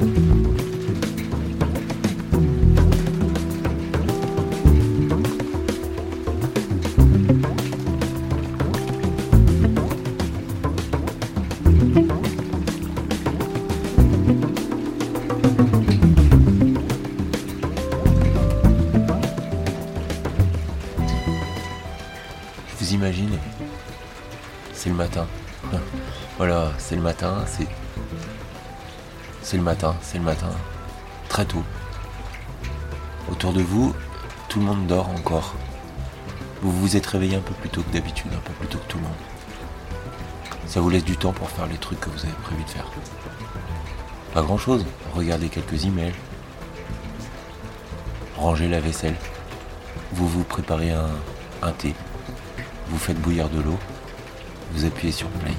Vous imaginez C'est le matin. Voilà, c'est le matin, c'est. C'est le matin, c'est le matin. Très tôt. Autour de vous, tout le monde dort encore. Vous vous êtes réveillé un peu plus tôt que d'habitude, un peu plus tôt que tout le monde. Ça vous laisse du temps pour faire les trucs que vous avez prévu de faire. Pas grand chose. Regardez quelques emails. Rangez la vaisselle. Vous vous préparez un, un thé. Vous faites bouillir de l'eau. Vous appuyez sur play.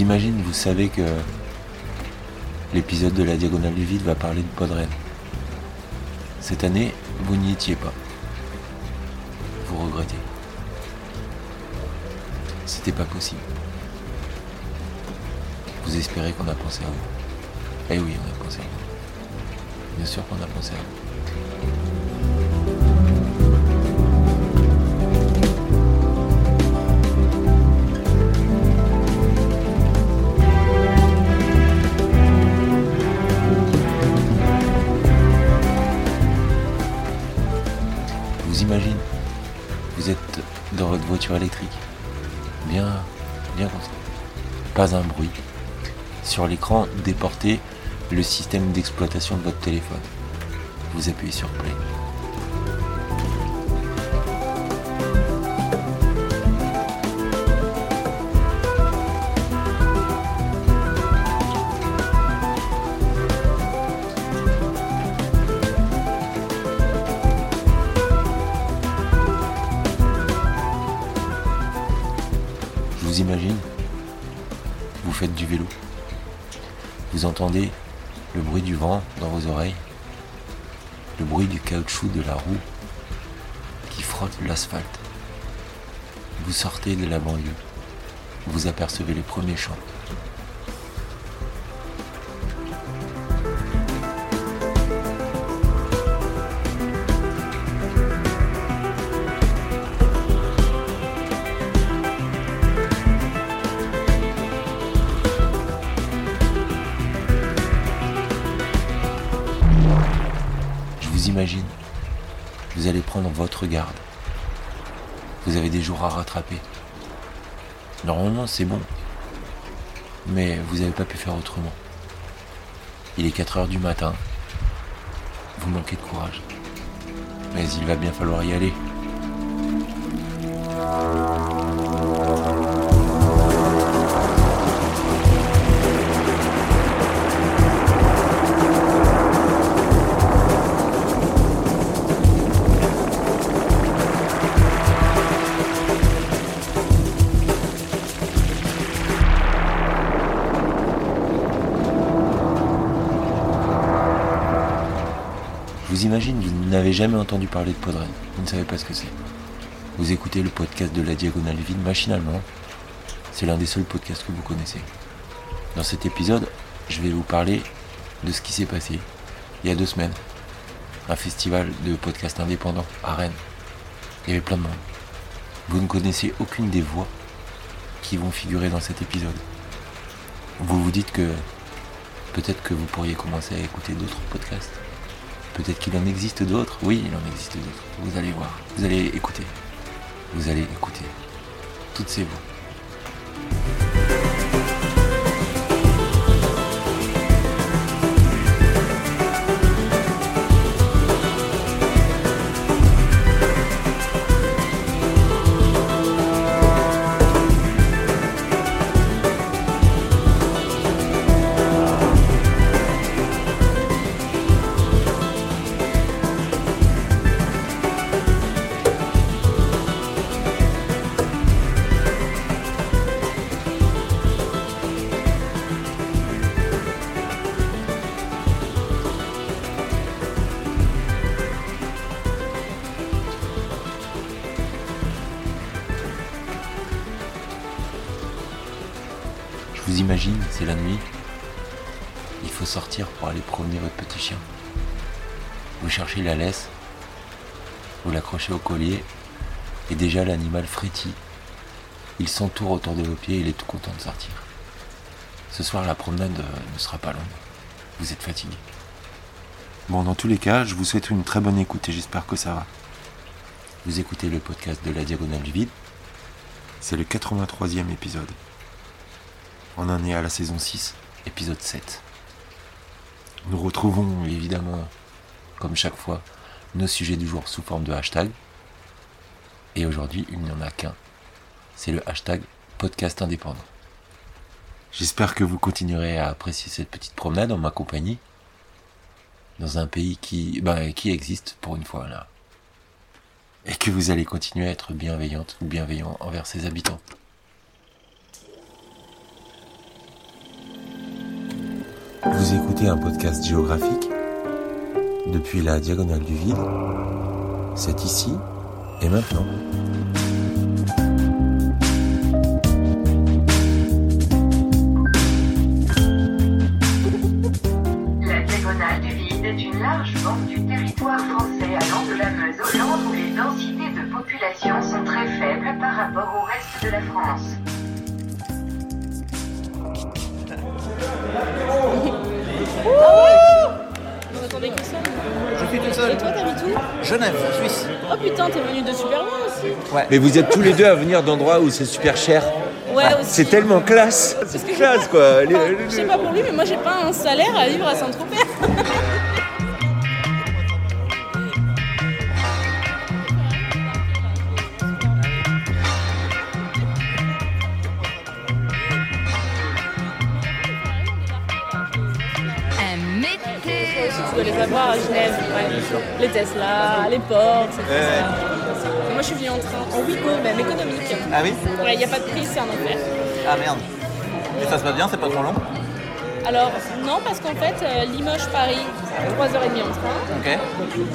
Vous imaginez, vous savez que l'épisode de la Diagonale du Vide va parler de Podren. Cette année, vous n'y étiez pas. Vous regrettez. C'était pas possible. Vous espérez qu'on a pensé à vous. Eh oui, on a pensé à vous. Bien sûr qu'on a pensé à. Vous Un bruit. Sur l'écran, déportez le système d'exploitation de votre téléphone. Vous appuyez sur play. Je vous imagine, vous faites du vélo. Vous entendez le bruit du vent dans vos oreilles, le bruit du caoutchouc de la roue qui frotte l'asphalte. Vous sortez de la banlieue, vous apercevez les premiers champs. Votre garde. Vous avez des jours à rattraper. Normalement, c'est bon. Mais vous n'avez pas pu faire autrement. Il est 4 heures du matin. Vous manquez de courage. Mais il va bien falloir y aller. Vous imagine, vous n'avez jamais entendu parler de Podren. Vous ne savez pas ce que c'est. Vous écoutez le podcast de la Diagonale Vide machinalement. C'est l'un des seuls podcasts que vous connaissez. Dans cet épisode, je vais vous parler de ce qui s'est passé il y a deux semaines. Un festival de podcasts indépendants à Rennes. Il y avait plein de monde. Vous ne connaissez aucune des voix qui vont figurer dans cet épisode. Vous vous dites que peut-être que vous pourriez commencer à écouter d'autres podcasts. Peut-être qu'il en existe d'autres. Oui, il en existe d'autres. Vous allez voir. Vous allez écouter. Vous allez écouter. Toutes ces voix. La nuit. Il faut sortir pour aller promener votre petit chien. Vous cherchez la laisse, vous l'accrochez au collier, et déjà l'animal frétille. Il s'entoure autour de vos pieds, il est tout content de sortir. Ce soir, la promenade euh, ne sera pas longue. Vous êtes fatigué. Bon, dans tous les cas, je vous souhaite une très bonne écoute et j'espère que ça va. Vous écoutez le podcast de la Diagonale du Vide. C'est le 83e épisode. On en est à la saison 6, épisode 7. Nous retrouvons évidemment, comme chaque fois, nos sujets du jour sous forme de hashtag. Et aujourd'hui, il n'y en a qu'un. C'est le hashtag podcast indépendant. J'espère que vous continuerez à apprécier cette petite promenade en ma compagnie dans un pays qui, bah, qui existe pour une fois là. Et que vous allez continuer à être bienveillante ou bienveillant envers ses habitants. Vous écoutez un podcast géographique depuis la diagonale du vide. C'est ici et maintenant. Que ça Je suis tout seul. Et toi, t'habites où Genève, Suisse. Oh putain, t'es venu de super loin aussi. Mais vous êtes tous les deux à venir d'endroits où c'est super cher. Ouais, aussi. Ah, C'est tellement classe. C'est classe quoi. Je sais pas pour lui, mais moi j'ai pas un salaire à vivre à Saint-Tropez. Les Tesla, les portes, etc. Moi je suis venue en train, en Wigo, même économique. Ah oui Ouais, y a pas de prix, c'est un enfer. Ah merde. Et ça se passe bien, c'est pas trop long Alors, non, parce qu'en fait, euh, Limoges-Paris, 3h30 en train. Ok.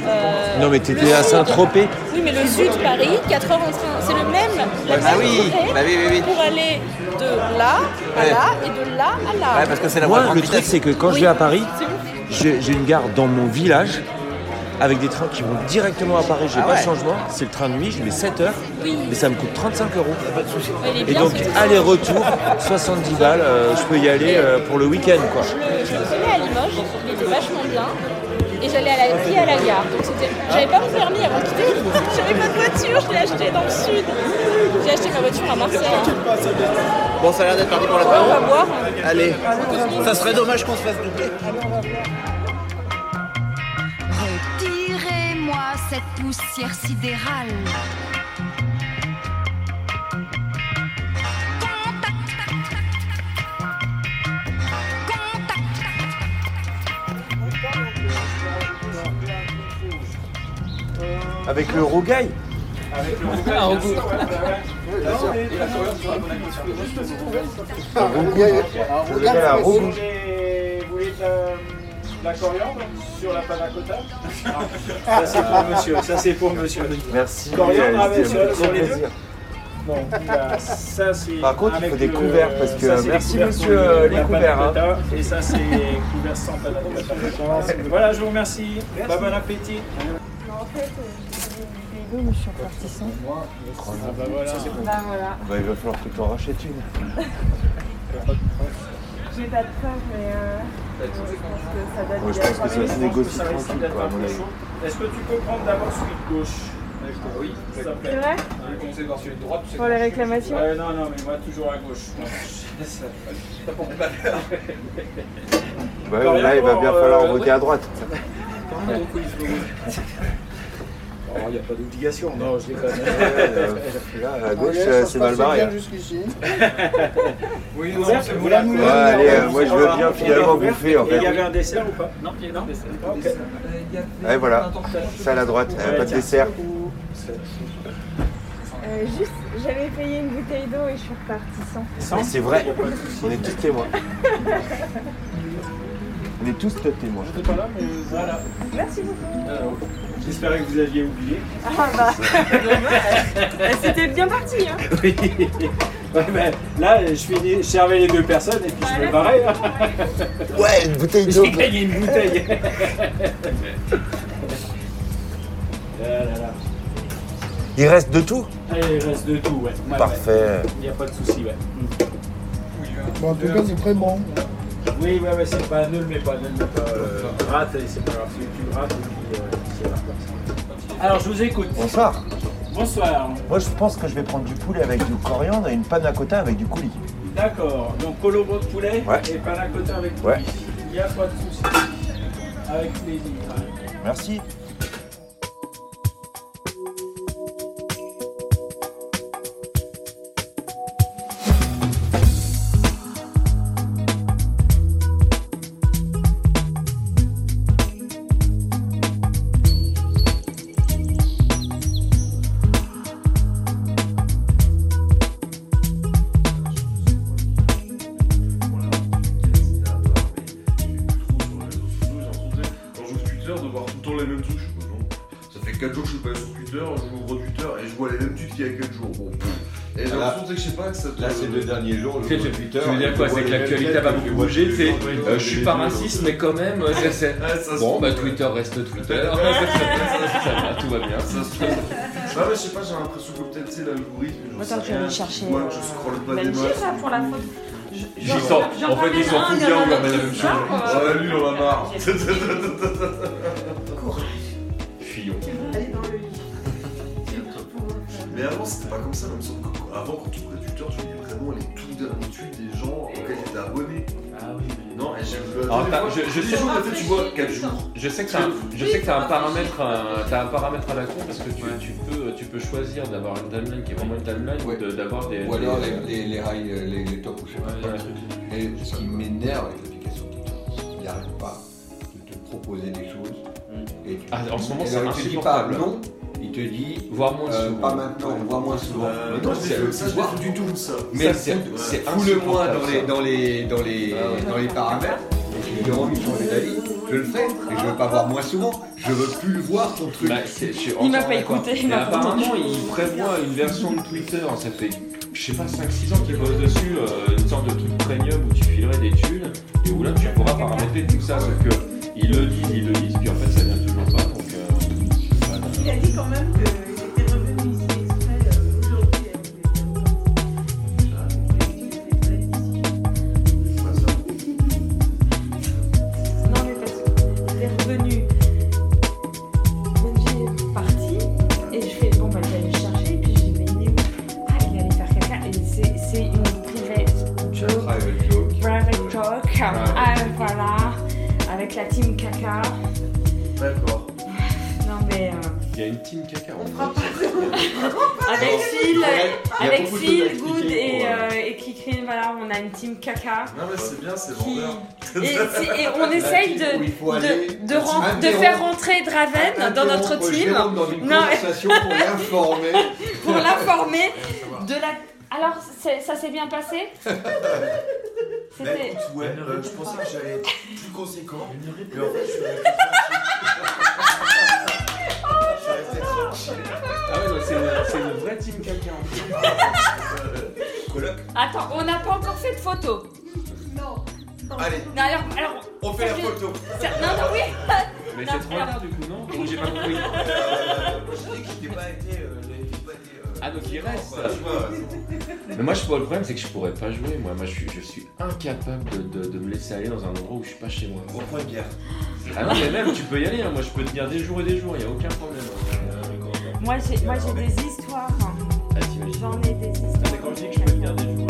Euh, Non mais t'étais à Saint-Tropez. Oui, mais le sud Paris, 4 heures en train. C'est le même, la Ah même oui, bah oui, oui, oui. pour aller de là à Ouais. là et de là à là. Ouais, parce que c'est la Moi le truc c'est que quand je vais à Paris, j'ai une gare dans mon village avec des trains qui vont directement à Paris. J'ai Ah pas ouais. de changement. C'est le train de nuit, je mets 7 heures. Oui. Mais ça me coûte 35 euros. Et bien, donc aller-retour 70 balles. euh, je peux y aller euh, pour le week-end quoi. Je le, faisais à Limoges, il était vachement bien. Et j'allais à la vie à la gare. Donc c'était. J'avais pas mon permis avant de quitter. J'avais pas de voiture, je l'ai acheté dans le sud. J'ai acheté ma voiture à Marseille. Bon, ça a l'air d'être parti pour la Ouais, on va fin. boire. Allez. Ça serait dommage qu'on se fasse doubler. Cette poussière sidérale. Avec le Rougail. Voulez, vous voulez de la, de la coriandre sur la panna cotta Ça c'est pour monsieur, ça c'est pour monsieur. Merci. Coriandre euh, avec sur, un sur les deux plaisir. Non, là, ça c'est. Par contre, il faut des le- couverts, parce que- ça, c'est les merci, monsieur, euh, les panna couverts, hein. Et ça c'est couverts sans cotta. Voilà, je vous remercie. Bah, bon appétit. En fait, je suis encore réticent. Ah bah voilà. Bah voilà. Bah, il va falloir que tu en rachètes une. J'ai pas de preuve, mais euh, je pense que ça date Moi, je pense que ça se Ça tranquille, quoi, à mon avis. Est-ce que tu peux prendre d'abord celui de gauche Oui, s'il te C'est plaît. vrai Pour les réclamations Ouais, non, non, mais moi toujours à gauche. Bah, là, il va bien euh, falloir voter à droite. Il n'y a pas d'obligation. Non, je déconne. Là, à gauche, euh, c'est mal barré. hein. Oui, non, c'est vous la Ouais, allez, euh, moi, je veux bien finalement bouffer, en il y avait un dessert ou pas? Non, il y a un dessert. Ouais, voilà. Ça à la droite, euh, pas de dessert. Euh, Juste, j'avais payé une bouteille d'eau et je suis repartie sans. C'est vrai, on est tous témoins. On est tous témoins. Je n'étais pas là, mais voilà. Merci beaucoup. Alors, J'espérais que vous aviez oublié. Ah bah, Bah, c'était bien parti. Hein. Oui. Ouais, ben, là, je, finis, je servais les deux personnes et puis je me barrais. hein. Ouais, une bouteille d'eau. J'ai gagné une bouteille. Ah là là. Il reste de tout? Allez, il reste de tout, ouais. Ouais, Parfait. ouais. Il n'y a pas de souci, ouais. Bon, en tout cas, c'est très bon. Oui, ouais, ouais, c'est pas nul, mais pas nul, mais pas euh, rate, et c'est pas grave, tu rates et puis euh, c'est reparti. Alors, je vous écoute. Bonsoir. Bonsoir. Moi, je pense que je vais prendre du poulet avec du coriandre et une panna cotta avec du coulis. D'accord, donc colombo de poulet Ouais. et panna cotta avec Ouais. coulis. Il n'y a pas de souci. Avec plaisir. Merci. Ça fait 4 jours que je suis pas sur Twitter, je ouvre Twitter et je vois les mêmes tweets qu'il y a 4 jours. Bon, et j'ai l'impression que je sais pas que ça te... Là, c'est le dernier jour, le Twitter. Tu veux dire quoi C'est que l'actualité va beaucoup bouger, tu. Euh, je suis pas raciste, mais quand même. Euh, c'est. Ah, bon, bah Twitter reste Twitter. Tout va bien. Ça se mais je sais pas, j'ai l'impression que peut-être c'est l'algorithme. Attends, tu vas chercher. Moi, je euh, scrolle pas des masses. ça pour la faute. J'y sens. En fait, ils sont tous bien, on leur met la même chose. On a lu, on a marre. Fillon. Allez dans le lit. Mais avant, c'était pas comme ça. Il me semble quand tu ouvrais Twitter, tu voyais vraiment les tout derniers tweets des gens auxquels tu étais abonné. Ah oui, mais... Non, et j'ai vu. Alors, t'as- je- je sais- tu vois 4 jours. Je sais que t'as un, je sais que t'as un paramètre, un, t'as un paramètre à la con parce que tu, tu peux, tu peux choisir d'avoir une timeline qui est vraiment une timeline Ouais. ou de- d'avoir des. Ou alors des- les, les, les, high, euh, les, les top ou je sais pas Ouais, quoi. ouais. Et ce qui m'énerve avec l'application Twitter, il n'arrête pas de te proposer des choses. Et tu- Ah, en ce moment, c'est alors, il te dit pas insupportable. non, il te dit Voire moins euh, souvent. pas maintenant, voire moins souvent. Euh, Mais non, c'est le pouvoir fait du tout ça. Mais c'est- fous-le-moi dans les, dans les, dans les, dans les paramètres. Et envie de changer d'avis, je le ferai. Et je veux pas voir moins souvent. Je veux plus le voir ton truc. Bah, je suis Il m'a pas écouté, il Et m'a pas apparemment, il prévoit une version de Twitter, ça fait, je sais pas, 5-6 ans qu'il bosse dessus, euh, une sorte de truc premium où tu filerais des thunes, et où là tu pourras paramétrer tout ça, sauf que ils le disent, ils le disent, puis en fait ça vient toujours pas, donc euh. Il a dit quand même qu'il team caca. Non, mais c'est bien, c'est Qui... Et, on essaye de, de, de, ren- de interrompre- faire rentrer Draven dans notre team dans une Non, mais- conversation pour l'informer. pour l'informer de la. Alors, ça s'est bien passé C'était. ouais, euh, je pensais que j'allais être plus conséquent. Mais en fait, je suis Ah ouais, donc c'est une, c'est une vraie team caca. en fait. Coloc. Attends, on n'a pas encore fait de photo. Allez, Non, alors, alors. on fait la photo. Non, non, oui. Mais c'est trop bien du coup, non Ou j'ai pas compris Euh, moi, je dis que pas été. euh, n'ai pas été. euh, Ah, donc il reste. voilà, tu vois, c'est- Mais moi, je, le problème, c'est que je pourrais pas jouer. Moi, moi je, suis, je suis incapable de, de- de me laisser aller dans un endroit où je suis pas chez moi. On prend une bière. Ah non, mais même, tu peux y aller. hein. Moi, je peux tenir des jours et des jours, il a aucun problème. hein. Moi, j'ai des histoires. Ah, J'en ai des histoires. Ah, mais quand je dis que je peux tenir des jours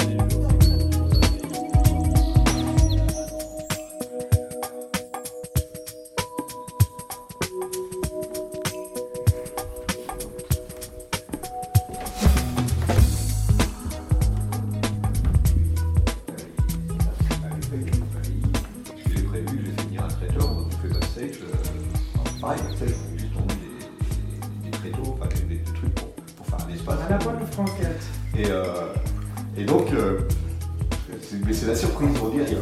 mais c'est la surprise, on dit rien.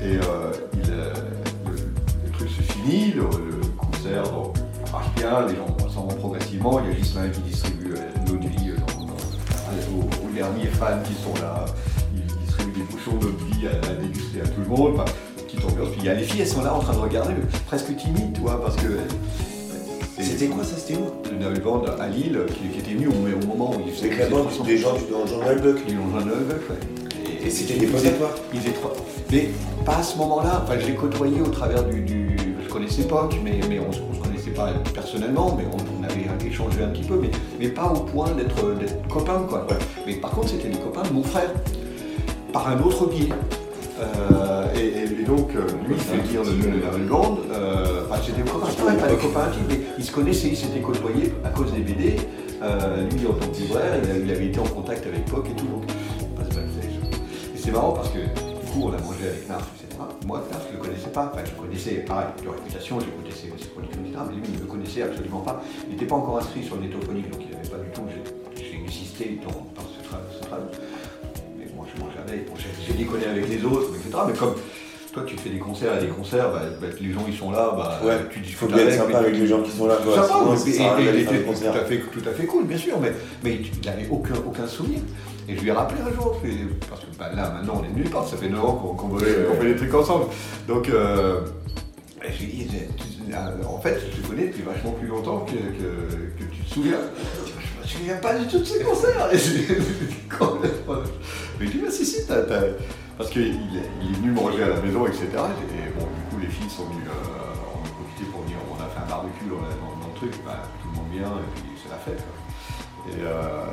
Et euh, il, euh, le, le truc se finit, le, le concert marche bien, les gens s'en vont progressivement. Il y a Gislain qui distribue euh, l'eau de vie euh, dans- dans- au, au derniers fans qui sont là. Ils, ils distribuent des bouchons de vie à, à déguster à tout le monde. Enfin, petite ambiance. Puis il y a les filles, elles sont là en train de regarder, presque timides, tu vois, parce que. C'était quoi ça C'était où Une bande à Lille qui, qui était venue au, au moment où ils faisaient Avec la bande des gens du dans Journal Buck. Ils ont Journal Buck, ouais. Et c'était des toi Ils étaient trois. Mais pas à ce moment-là. Enfin, je l'ai côtoyé au travers du. du- Je connaissais Poc, mais, mais on, on se connaissait pas personnellement, mais on, on avait échangé un petit peu, mais, mais pas au point d'être copains, quoi. Mais par contre, c'était des copains de mon frère, par un autre biais. Euh, et, donc, euh, lui, il fait dire de, de la Belle Bande. Euh, enfin, c'était des copains, pas, pas des copains intimes, mais ils se connaissaient, ils s'étaient côtoyés à cause des BD. Lui, en tant que libraire, il, avait été en contact avec Poc et tout. Donc, c'est marrant parce que du coup, on a mangé avec Narf, etc. Moi, Narf, je le connaissais pas. Enfin, je le connaissais, pareil, de réputation, j'écoutais ses, ses productions, etc. Mais lui, il ne le connaissait absolument pas. Il n'était pas encore inscrit sur le nétophonique, donc il n'avait pas du tout. J'ai existé dans, dans ce travail. Mais moi, je mange avec. Bon, j'ai déconné avec les autres, etc. Mais comme toi, tu fais des concerts et des concerts, bah, bah, les gens, ils sont là, bah, Ouais, tu discutes bien être avec, sympa avec les gens qui sont là, quoi. Sympa, Sinon, mais- et- et- à fait, tout à fait cool, bien sûr, mais, mais il n'avait aucun, aucun souvenir. Et je lui ai rappelé un jour, parce que bah, là, maintenant, on est nulle part, ça fait 9 ans qu'on fait, des trucs ensemble. Donc, euh, je lui ai dit, euh, en fait, je te connais depuis vachement plus longtemps que, que, que tu te souviens. Je me souviens pas du tout de ces concerts. Et j'ai- complètement- Mais je lui ai dit, bah, si, si, t'as- Parce qu'il est, venu manger à la maison, etc. Et bon, du coup, les filles sont venues, euh, on a profité pour venir, on a fait un barbecue dans, dans- dans le truc, bah, tout le monde vient, et puis c'est la fête. quoi. Et euh,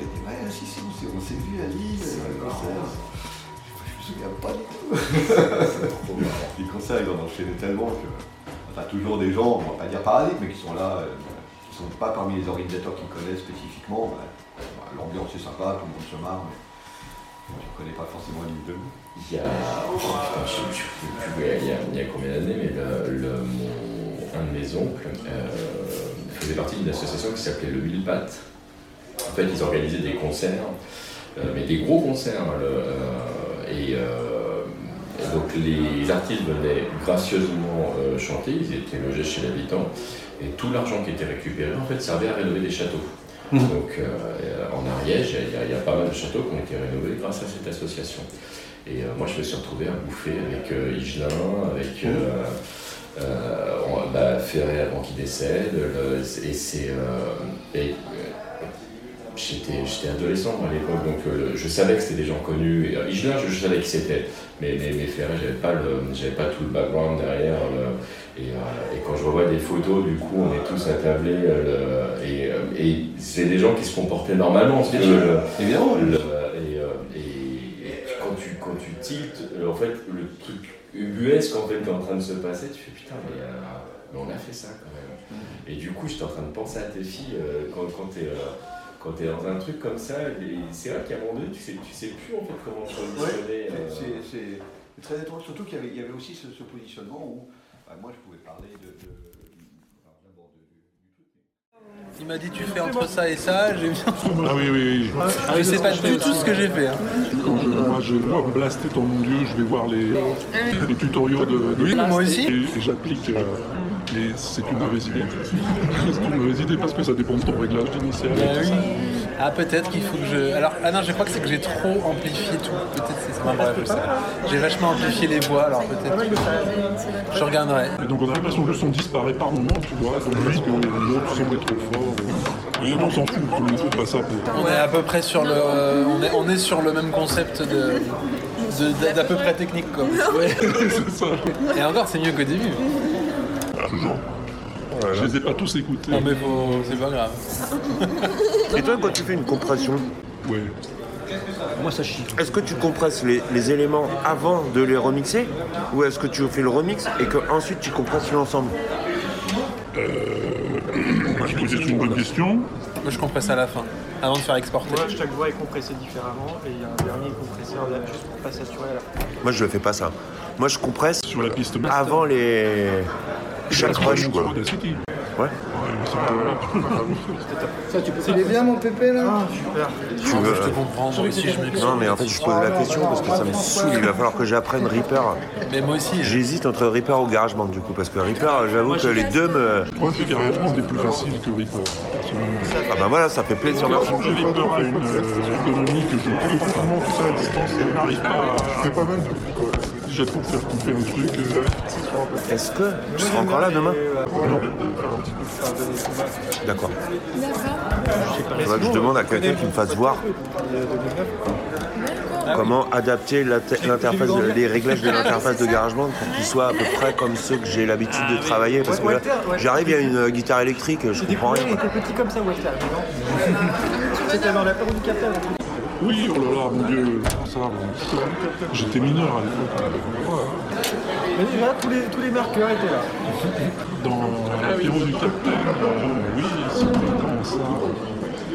elle dit, ouais, si, si, on s'est, on s'est vu à Lille, le concert. Je me souviens pas du tout. les concerts, ils en enchaînaient tellement que. Enfin, toujours des gens, on va pas dire parasites, mais qui sont là, euh, qui sont pas parmi les organisateurs qui connaissent spécifiquement. Bah, bah, l'ambiance est sympa, tout le monde se marre, mais moi, je connais pas forcément l'île de nous. Il y a, putain, je sais plus, il y a, il y a combien d'années, mais le, le- mon- un de mes oncles euh, faisait partie d'une association qui s'appelait le Willpat. En fait, ils organisaient des concerts, euh, mais des gros concerts. le, euh, et, euh, et donc les artistes venaient gracieusement chanter, ils étaient logés chez l'habitant, et tout l'argent qui était récupéré en fait servait à rénover des châteaux. Donc euh, en Ariège, il y, a- il y a pas mal de châteaux qui ont été rénovés grâce à cette association. Et euh, moi, je me suis retrouvé à bouffer avec euh, Higelin, avec euh, euh, bah, Ferré avant qu'il décède. le- et J'étais j'étais adolescent à l'époque, donc euh, je savais que c'était des gens connus. Et, euh, je, je savais qui c'était, mais, mais, mais Ferré, j'avais pas, le- j'avais pas tout le background derrière. le- et, euh, et quand je revois des photos, du coup, on est tous attablés. euh, le- et euh, et c'est des gens qui se comportaient normalement. sûr, le- évidemment. et, euh, quand tu, quand tu tiltes, euh, en fait, le truc ubuesque en fait, qui est en train de se passer, tu fais putain, mais, euh, mais on a fait ça quand même. Et du coup, j'étais en train de penser à tes filles euh, quand, quand t'es euh, quand t'es dans un truc comme ça. C'est vrai qu'à un moment donné, tu sais, tu sais plus en fait comment se positionner. Ouais, euh. c'est- très étrange, surtout qu'il y avait, il y avait aussi ce, ce positionnement où bah, moi je pouvais parler de. Il m'a dit tu fais entre ça et ça, j'ai bien. Ah oui, oui, oui. Je sais pas du tout ce que j'ai fait. hein. Quand je, moi, je dois blaster ton mon Dieu, je vais voir les, les tutoriaux de, de Oui, moi aussi. Et, et j'applique. euh, et c'est une mauvaise idée. c'est une mauvaise idée parce que ça dépend de ton réglage initial. tout oui. Ah peut-être qu'il faut que je. Alors ah non je crois que c'est que j'ai trop amplifié tout. Peut-être c'est ça. Enfin, bref, je sais pas. J'ai vachement amplifié les voix alors peut-être. Je regarderai. Et donc on a l'impression que le son disparaît par moment, tu vois, donc parce que l'autre trop fort. Et on s'en fout, on n'écoute pas ça pour. On est à peu près sur le. euh, on, est, on est sur le même concept de. de- d'à peu près technique quoi. Ouais. c'est ça. Et encore c'est mieux qu'au début. Toujours. Je les ai pas tous écoutés. Non mais faut- c'est pas grave. Et toi, quand tu fais une compression, Ouais. moi ça chie. Est-ce que tu compresses les, les éléments avant de les remixer Ou est-ce que tu fais le remix et que ensuite tu compresses l'ensemble Écoute, c'est une bonne question. Moi je compresse à la fin, avant de faire exporter. Moi, chaque voix est compressée différemment et il y a un dernier compresseur là juste pour pas saturer à la fin. Moi je le fais pas ça. Moi je compresse sur la piste avant les. Chaque rush quoi. Ouais. Ça, tu peux Il est bien mon pépé là Ah, super. Tu veux... Je te comprends, moi aussi je mixe. Non mais en fait je pose la question parce que ça me saoule, il va falloir que j'apprenne Reaper. Mais moi aussi. J'hésite entre Reaper ou GarageBand du coup parce que Reaper j'avoue que les deux me... Moi, c'est carrément des plus faciles que Reaper. Ah bah voilà, ça fait plaisir, merci. J'avais peur à une économie que je fais totalement tout ça à distance. Je n'arrive pas à... Je fais pas mal de bricolage. J'attends de faire couper un truc. euh, Est-ce que tu seras encore là demain? Non. D'accord. Je demande à quelqu'un qui me fasse voir comment adapter l'inter- l'interface, les réglages de l'interface de GarageBand pour qu'ils soient à peu près comme ceux que j'ai l'habitude de travailler. Parce que là, j'arrive, il y a une euh, guitare électrique, je comprends rien. Il était petit comme ça, Walter, dans la. Oui, oh là là, mon Dieu. Ça va, bon. J'étais mineur à l'époque. Mais déjà, tous les, tous les marqueurs étaient là. Dans l'apéro du Capitaine, euh, oui, c'était quand ça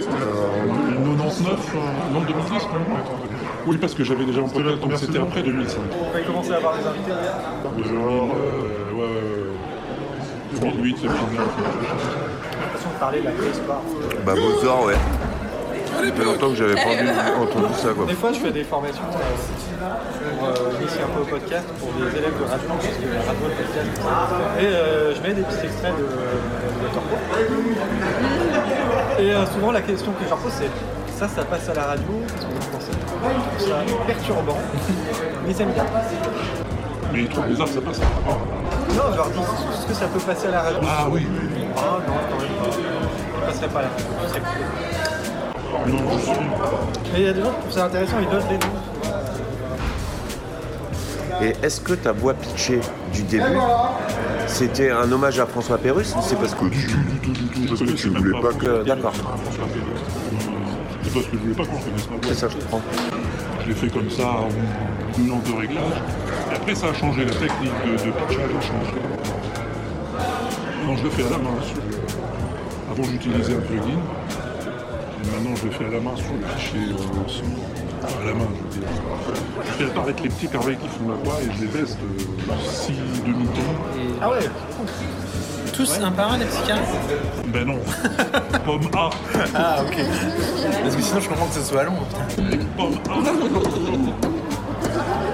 euh, 99, euh, non 2010 non Oui, parce que j'avais déjà un podcast, donc c'était après 2005. On avait commencé à avoir des invités. Genre, euh, ouais, ouais, ouais. 2008, 2009. J'ai l'impression de parler de la préhistoire. Bah, Mozart, ouais. Ça fait longtemps que j'avais pas entendu- entendu ça, quoi. Des fois, je fais des formations euh, pour euh, initier un peu au podcast pour des élèves de radio, parce que la radio, podcast, et euh, je mets des petits extraits de, de Torpo. Et euh, souvent, la question que je leur pose, c'est ça, ça passe à la radio, qu'est-ce que vous pensez? Je trouve ça perturbant, mais ça me bien. Mais ils trouvent bizarre que ça passe. Non, je leur dis, est-ce que ça peut passer à la radio? Ah oui. Ah non, quand même pas. Ça passerait pas à la radio, cool. Non, je suis. Mais il y a des gens qui trouvent ça intéressant, ils donnent des noms. Et est-ce que ta voix pitchée du début, c'était un hommage à François Pérusse ou c'est parce que Du tout, du tout, du tout. Parce que tu voulais pas que... D'accord. C'est parce que je voulais pas qu'on connaisse ma voix. C'est ça, je comprends. Je l'ai fait comme ça en nuance de réglage. Et après, ça a changé. La technique de, de pitchage a changé. Non, je le fais à la main. Le- Avant, j'utilisais un plugin. Et maintenant, je le fais à la main sur le fichier euh. À la main, je veux dire. Je fais apparaître les petits carrés qui font la voix et je les baisse de 6 demi-tons. Ah ouais Tous un par un, les petits carrés Ben non. Pomme A. Ah, ok. Parce que sinon, je comprends que ce soit long. Pomme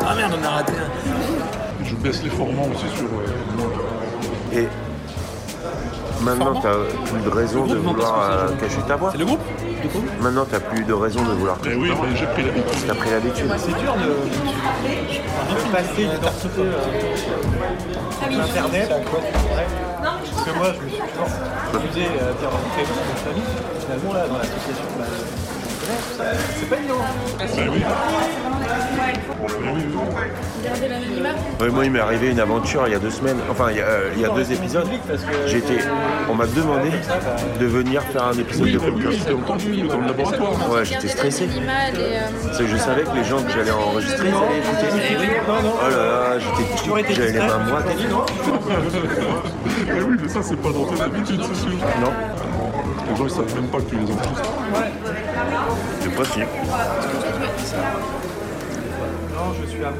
Ah merde, on a raté un. Je baisse les formants aussi sur. euh, Et maintenant, tu plus de raison de vouloir euh, cacher ta voix. C'est le groupe Maintenant, tu plus de raison de vouloir cacher Eh oui, ta voix. mais j'ai pris l'habitude. T'as pris l'habitude. C'est dur de, de passer d'identité euh, Internet à quoi tu voudrais. Parce que moi, je me suis toujours amusé à dire prénom, mon famille. Finalement, là, dans l'association, bah. C'est pas évident. Ben oui. Moi, il m'est arrivé une aventure il y a deux semaines, enfin il y a, euh, il y a deux épisodes. J'étais, on m'a demandé de venir faire un épisode de podcast. c'était entendu dans le laboratoire. Ouais, j'étais stressé. Parce que je savais que les gens que j'allais enregistrer, ils allaient écouter. Oh là là, j'étais j'avais les mains moites. Ben oui, mais ça, c'est pas dans tes habitudes, c'est sûr. Non. Les gens, ils savent même pas que tu les enregistres. C'est possible. Non, je suis à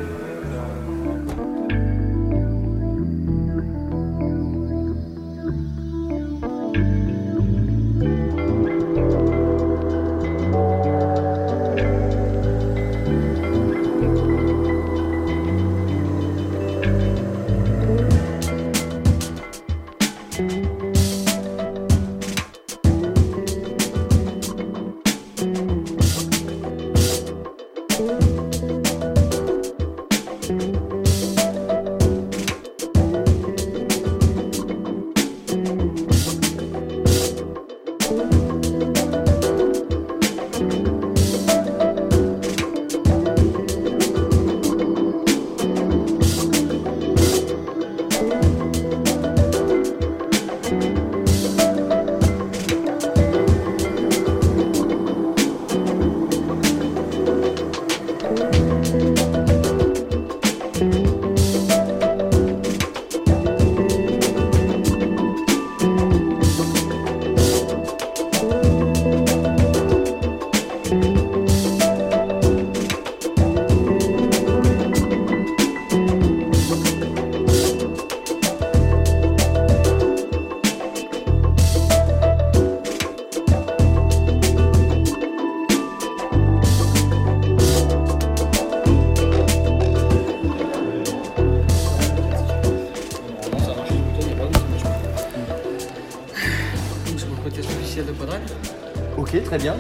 Ok, très bien.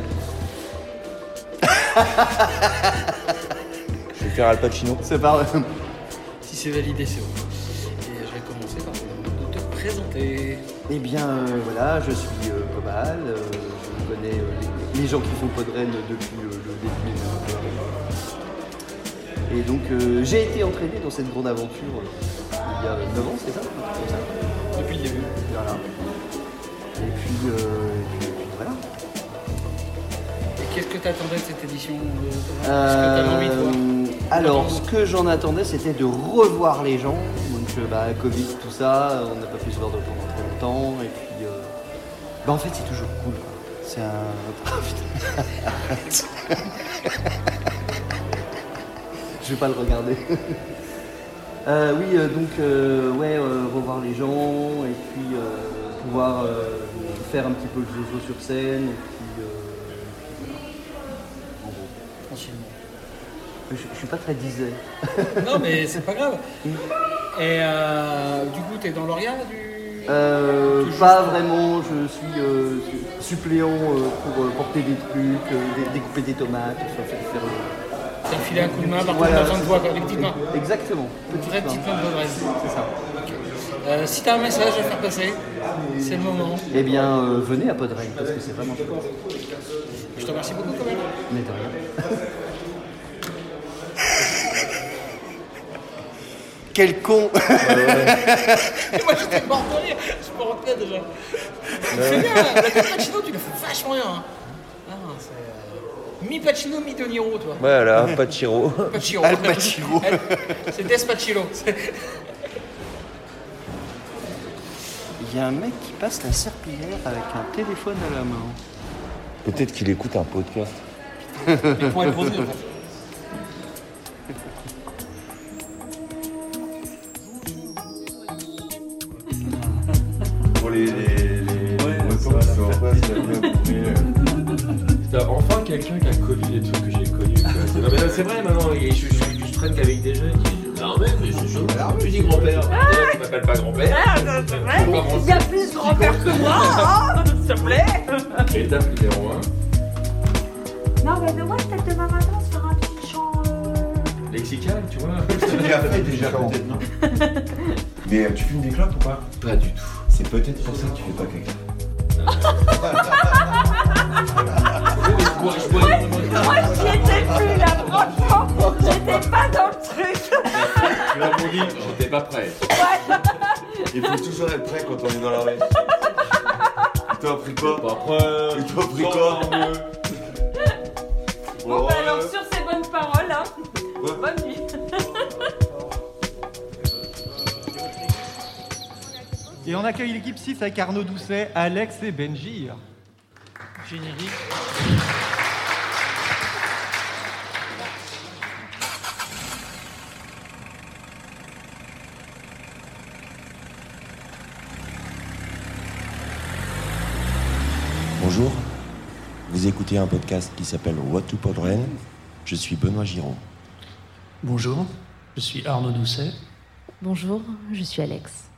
Je vais faire Al Pacino. C'est pas Si c'est validé, c'est bon. Et je vais commencer par te te présenter. Eh bien, euh, voilà, je suis euh, Cobal. euh, je connais euh, les, les gens qui font Podren depuis euh, le début. Et donc, euh, j'ai été entraîné dans cette grande aventure euh, il y a 9 ans, c'est ça, comme Depuis le début. Voilà. Et puis, euh, et puis, et puis voilà. Qu'est-ce que t'attendais de cette édition euh, que envie Euh, alors, ce que j'en attendais, c'était de revoir les gens. Donc, euh, bah, Covid, tout ça, on n'a pas pu se voir depuis très longtemps. Et puis, bah, en fait, c'est toujours cool. C'est un. Arrête. Je vais pas le regarder. Euh, oui, euh, donc, euh, ouais, revoir les gens et puis pouvoir faire un petit peu le zozo sur scène. Et puis, euh, et puis voilà. En gros. Tranquillement. Je, je suis pas très disais. Non, mais c'est pas grave. Et euh, du coup, t'es dans l'Oria du. Euh, Tu pas pas vraiment, je suis euh, su- suppléant euh, pour porter des trucs, dé- découper des tomates, faire, faire, faire filé un coup de main, par contre, Voilà, besoin de des petites mains. Exactement. Vraie petite main de. C'est ça. Euh, si t'as un message à faire passer, c'est le moment. Eh bien, euh, venez à Podren parce que c'est vraiment chouette. Je te remercie beaucoup quand même. Mais de rien. Quel con Moi j'étais mort de rire, je me retenais déjà. Fais bien, la tête Pacino, tu le fais vachement bien. hein. Ah, c'est. euh, Mi Pacino, mi De Niro, toi. Voilà, Pacino. Pacino. Al Pacino. C'est. C'est- Il y a un mec qui passe la serpillière avec un téléphone à la main. Peut-être qu'il écoute un podcast. Il pourrait le poser, en fait. Les, les, les Bretons qui sont en face, il y a bien compris. Putain, enfin quelqu'un qui a connu les trucs que j'ai connus. quoi. C'est- Non, mais c'est vrai maintenant, et je, je, je traîne qu'avec des jeunes qui disent Non, mais mais c'est chaud, je dis grand-père. Tu m'appelles pas grand-père. Ah, c'est vrai Il y a plus grand-père que moi, hein, s'il te plaît. Étape numéro 1. Non, mais moi, peut-être demain matin, on se fera un petit chant. euh, Lexical, tu vois. C'est déjà fait, déjà peut-être, non Mais euh, tu fumes des clopes ou pas? Pas du tout. C'est peut-être pour ça que tu fais pas caca. Moi, j'y étais plus là, franchement. J'étais pas dans le truc. Tu l'as dit, j'étais pas prêt. Il faut toujours être prêt quand on est dans la rue. Il t'a appris quoi Pas prêt. Il t'a appris quoi Bon, Et on accueille l'équipe 6 avec Arnaud Doucet, Alex et Benji. Générique. Bonjour, vous écoutez un podcast qui s'appelle What to Podren. Je suis Benoît Giraud. Bonjour, je suis Arnaud Doucet. Bonjour, je suis Alex.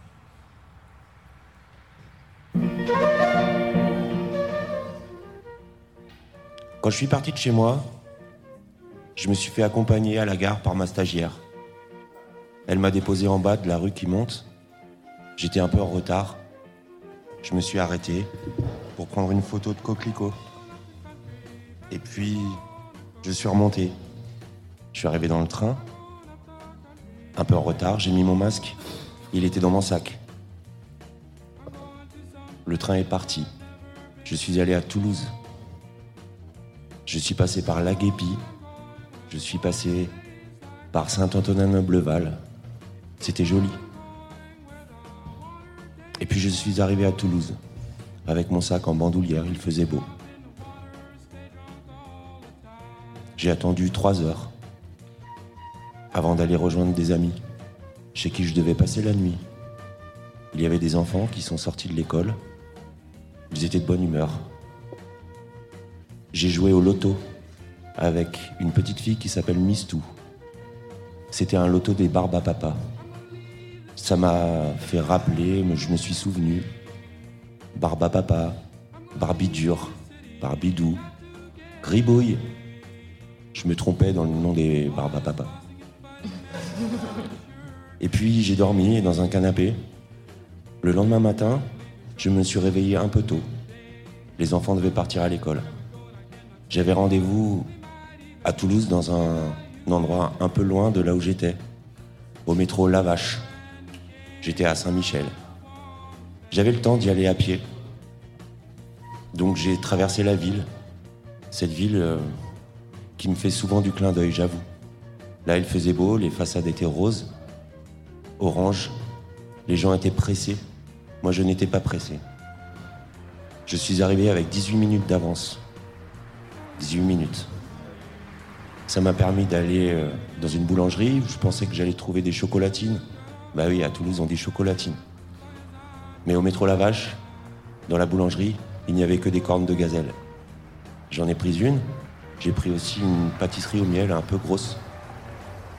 Quand je suis parti de chez moi, je me suis fait accompagner à la gare par ma stagiaire. Elle m'a déposé en bas de la rue qui monte. J'étais un peu en retard. Je me suis arrêté pour prendre une photo de coquelicot. Et puis, je suis remonté. Je suis arrivé dans le train. Un peu en retard, j'ai mis mon masque. Il était dans mon sac. Le train est parti. Je suis allé à Toulouse. Je suis passé par Laguépi. Je suis passé par Saint-Antonin-Nobleval. C'était joli. Et puis je suis arrivé à Toulouse. Avec mon sac en bandoulière, il faisait beau. J'ai attendu trois heures avant d'aller rejoindre des amis chez qui je devais passer la nuit. Il y avait des enfants qui sont sortis de l'école. Ils étaient de bonne humeur. J'ai joué au loto avec une petite fille qui s'appelle Mistou. C'était un loto des barbes à papa. Ça m'a fait rappeler, mais je me suis souvenu. Barbe à papa, Barbie dure, Barbidou, Gribouille. Je me trompais dans le nom des Barbapapa. Et puis j'ai dormi dans un canapé. Le lendemain matin, je me suis réveillé un peu tôt. Les enfants devaient partir à l'école. J'avais rendez-vous à Toulouse dans un endroit un peu loin de là où j'étais, au métro Lavache. J'étais à Saint-Michel. J'avais le temps d'y aller à pied. Donc j'ai traversé la ville, cette ville euh, qui me fait souvent du clin d'œil, j'avoue. Là, il faisait beau, les façades étaient roses, orange, les gens étaient pressés. Moi, je n'étais pas pressé. Je suis arrivé avec 18 minutes d'avance. 18 minutes. Ça m'a permis d'aller euh, dans une boulangerie où je pensais que j'allais trouver des chocolatines. Bah oui, à Toulouse, on dit chocolatines. Mais au métro La Vache, dans la boulangerie, il n'y avait que des cornes de gazelle. J'en ai pris une. J'ai pris aussi une pâtisserie au miel un peu grosse.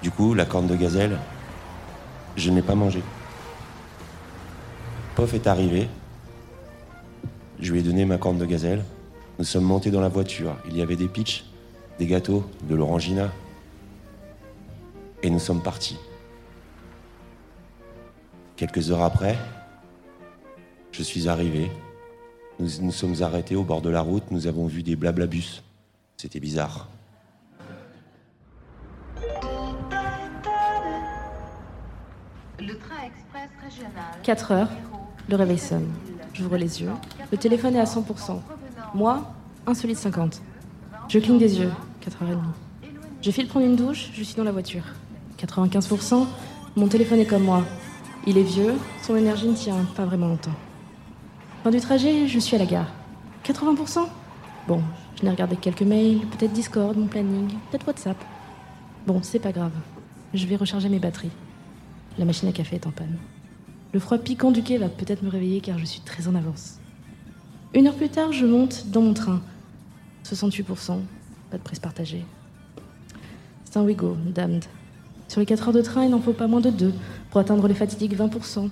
Du coup, la corne de gazelle, je n'ai pas mangé. Pof est arrivé. Je lui ai donné ma corne de gazelle. Nous sommes montés dans la voiture. Il y avait des pitchs, des gâteaux, de l'orangina. Et nous sommes partis. Quelques heures après, je suis arrivé. Nous nous sommes arrêtés au bord de la route. Nous avons vu des blablabus. C'était bizarre. Le train express régional. 4 heures, le réveil sonne. J'ouvre les yeux. Le téléphone est à 100%. Moi, insolite 50. Je cligne des yeux, 4h30. Je file prendre une douche, je suis dans la voiture. 95%, mon téléphone est comme moi. Il est vieux, son énergie ne tient pas vraiment longtemps. Fin du trajet, je suis à la gare. 80% Bon, je n'ai regardé que quelques mails, peut-être Discord, mon planning, peut-être WhatsApp. Bon, c'est pas grave. Je vais recharger mes batteries. La machine à café est en panne. Le froid piquant du quai va peut-être me réveiller car je suis très en avance. Une heure plus tard, je monte dans mon train. 68%, pas de prise partagée. C'est un Wigo, damned. Sur les 4 heures de train, il n'en faut pas moins de 2 pour atteindre les fatidiques 20%.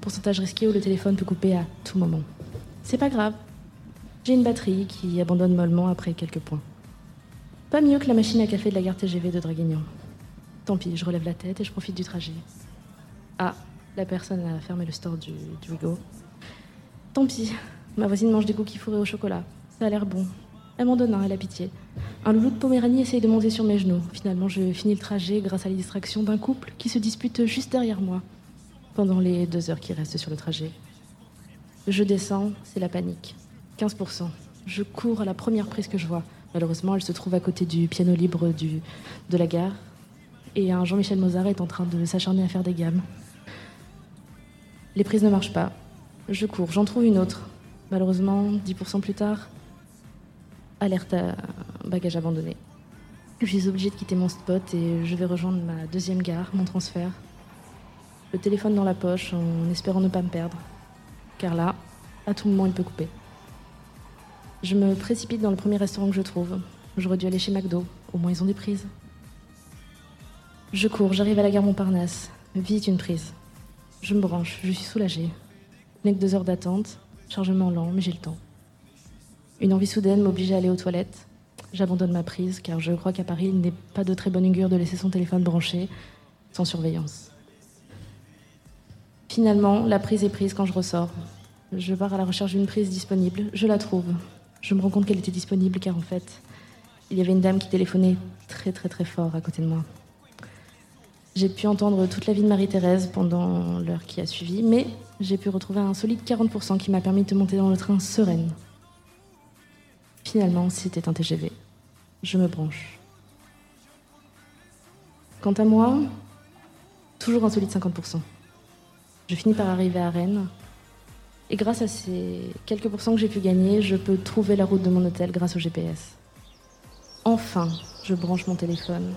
Pourcentage risqué où le téléphone peut couper à tout moment. C'est pas grave. J'ai une batterie qui abandonne mollement après quelques points. Pas mieux que la machine à café de la gare TGV de Draguignan. Tant pis, je relève la tête et je profite du trajet. Ah, la personne a fermé le store du, du. Tant pis, ma voisine mange des cookies fourrés au chocolat. Ça a l'air bon. Elle m'en donne un, elle a pitié. Un loulou de Poméranie essaye de monter sur mes genoux. Finalement, je finis le trajet grâce à la distraction d'un couple qui se dispute juste derrière moi pendant les deux heures qui restent sur le trajet. Je descends, c'est la panique. 15%. Je cours à la première prise que je vois. Malheureusement, elle se trouve à côté du piano libre de la gare. Et un Jean-Michel Mozart est en train de s'acharner à faire des gammes. Les prises ne marchent pas. Je cours, j'en trouve une autre. Malheureusement, 10% plus tard, alerte à bagage abandonné. Je suis obligée de quitter mon spot et je vais rejoindre ma deuxième gare, mon transfert. Le téléphone dans la poche en espérant ne pas me perdre. Car là, à tout moment, il peut couper. Je me précipite dans le premier restaurant que je trouve. J'aurais dû aller chez McDo. Au moins, ils ont des prises. Je cours, j'arrive à la gare Montparnasse. Vite une prise. Je me branche, je suis soulagée. N'est que deux heures d'attente, chargement lent, mais j'ai le temps. Une envie soudaine m'oblige à aller aux toilettes. J'abandonne ma prise car je crois qu'à Paris, il n'est pas de très bonne augure de laisser son téléphone branché sans surveillance. Finalement, la prise est prise quand je ressors. Je pars à la recherche d'une prise disponible. Je la trouve. Je me rends compte qu'elle était disponible car en fait, il y avait une dame qui téléphonait très très très fort à côté de moi. J'ai pu entendre toute la vie de Marie-Thérèse pendant l'heure qui a suivi, mais j'ai pu retrouver un solide 40% qui m'a permis de monter dans le train sereine. Finalement, c'était un TGV. Je me branche. Quant à moi, toujours un solide 50%. Je finis par arriver à Rennes. Et grâce à ces quelques pourcents que j'ai pu gagner, je peux trouver la route de mon hôtel grâce au GPS. Enfin, je branche mon téléphone.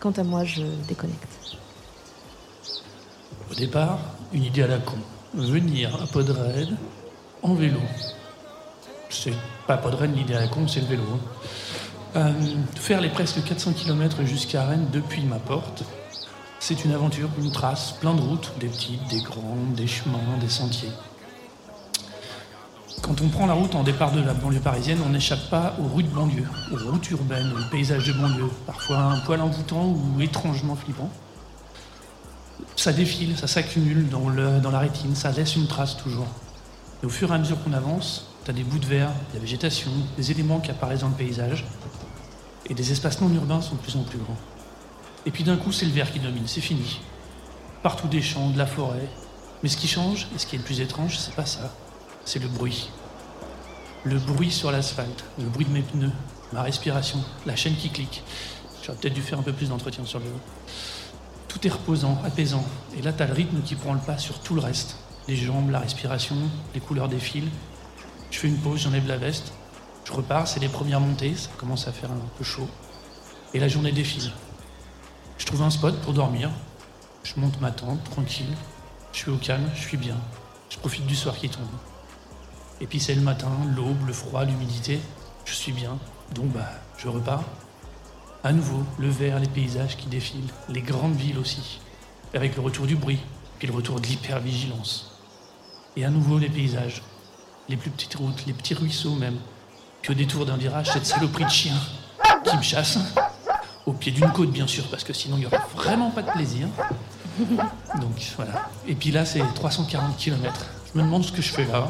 Quant à moi, je déconnecte. Au départ, une idée à la con. Venir à Podred en vélo. C'est pas Podred l'idée à la con, c'est le vélo. hein. Euh, faire les presque 400 km jusqu'à Rennes depuis ma porte, c'est une aventure, une trace, plein de routes, des petites, des grandes, des chemins, des sentiers. Quand on prend la route en départ de la banlieue parisienne, on n'échappe pas aux rues de banlieue, aux routes urbaines, aux paysages de banlieue, parfois un poil envoûtant ou étrangement flippant. Ça défile, ça s'accumule dans, dans la rétine, ça laisse une trace toujours. Et au fur et à mesure qu'on avance, tu as des bouts de verre, de la végétation, des éléments qui apparaissent dans le paysage, et des espaces non urbains sont de plus en plus grands. Et puis d'un coup, c'est le verre qui domine, c'est fini. Partout des champs, de la forêt. Mais ce qui change, et ce qui est le plus étrange, c'est pas ça, c'est le bruit. Le bruit sur l'asphalte, le bruit de mes pneus, ma respiration, la chaîne qui clique. J'aurais peut-être dû faire un peu plus d'entretien sur le. Tout est reposant, apaisant. Et là, t'as le rythme qui prend le pas sur tout le reste. Les jambes, la respiration, les couleurs des fils. Je fais une pause, j'enlève la veste. Je repars, c'est les premières montées, ça commence à faire un peu chaud. Et la journée défile. Je trouve un spot pour dormir. Je monte ma tente, tranquille. Je suis au calme, je suis bien. Je profite du soir qui tombe. Et puis c'est le matin, l'aube, le froid, l'humidité. Je suis bien. Donc bah, je repars. À nouveau, le vert, les paysages qui défilent, les grandes villes aussi, avec le retour du bruit, puis le retour de l'hypervigilance. Et à nouveau les paysages, les plus petites routes, les petits ruisseaux même. Puis au détour d'un virage, cette saloperie de chien qui me chasse. Au pied d'une côte, bien sûr, parce que sinon il n'y aurait vraiment pas de plaisir. Donc voilà. Et puis là, c'est 340 km. Je me demande ce que je fais là.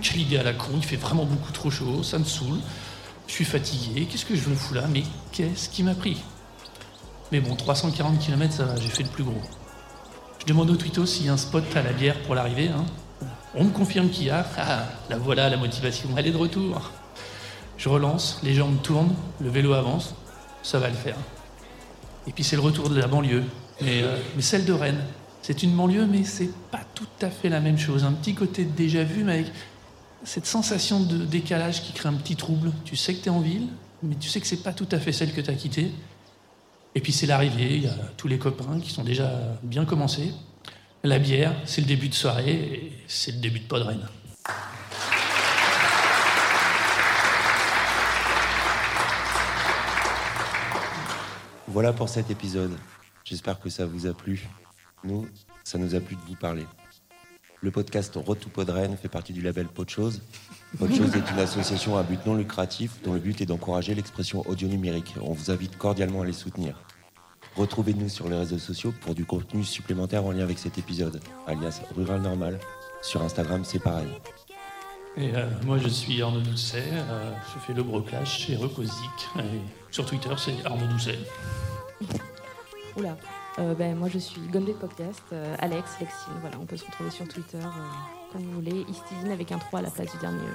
Quelle idée à la con, il fait vraiment beaucoup trop chaud, ça me saoule. Je suis fatigué, qu'est-ce que je me fous là Mais qu'est-ce qui m'a pris? Mais bon, 340 km, ça j'ai fait le plus gros. Je demande au Twito s'il y a un spot à la bière pour l'arrivée. hein. On me confirme qu'il y a. Ah, la voilà, la motivation, elle est de retour. Je relance, les jambes tournent, le vélo avance, ça va le faire. Et puis c'est le retour de la banlieue, mais, euh, mais celle de Rennes. C'est une banlieue, mais c'est pas tout à fait la même chose. Un petit côté déjà vu, mais avec cette sensation de décalage qui crée un petit trouble. Tu sais que tu es en ville, mais tu sais que c'est pas tout à fait celle que tu as quittée. Et puis c'est l'arrivée, il y a tous les copains qui sont déjà bien commencés. La bière, c'est le début de soirée, c'est le début de Podren. Voilà pour cet épisode. J'espère que ça vous a plu. Nous, ça nous a plu de vous parler. Le podcast to Podren fait partie du label Podchose. Podchose est une association à but non lucratif dont le but est d'encourager l'expression audio numérique. On vous invite cordialement à les soutenir. Retrouvez-nous sur les réseaux sociaux pour du contenu supplémentaire en lien avec cet épisode, alias Rural Normal. Sur Instagram, c'est pareil. Et euh, moi, je suis Arnaud Doucet, euh, je fais le broclash chez Recosic. Et sur Twitter, c'est Arnaud Doucet. Oula. Euh, ben, moi, je suis Gombe Podcast, euh, Alex, Lexine. Voilà, on peut se retrouver sur Twitter euh, comme vous voulez. Istizine avec un 3 à la place du dernier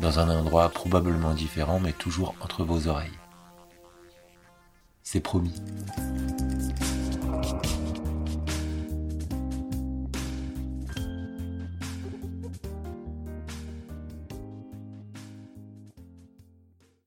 dans un endroit probablement différent mais toujours entre vos oreilles. C'est promis.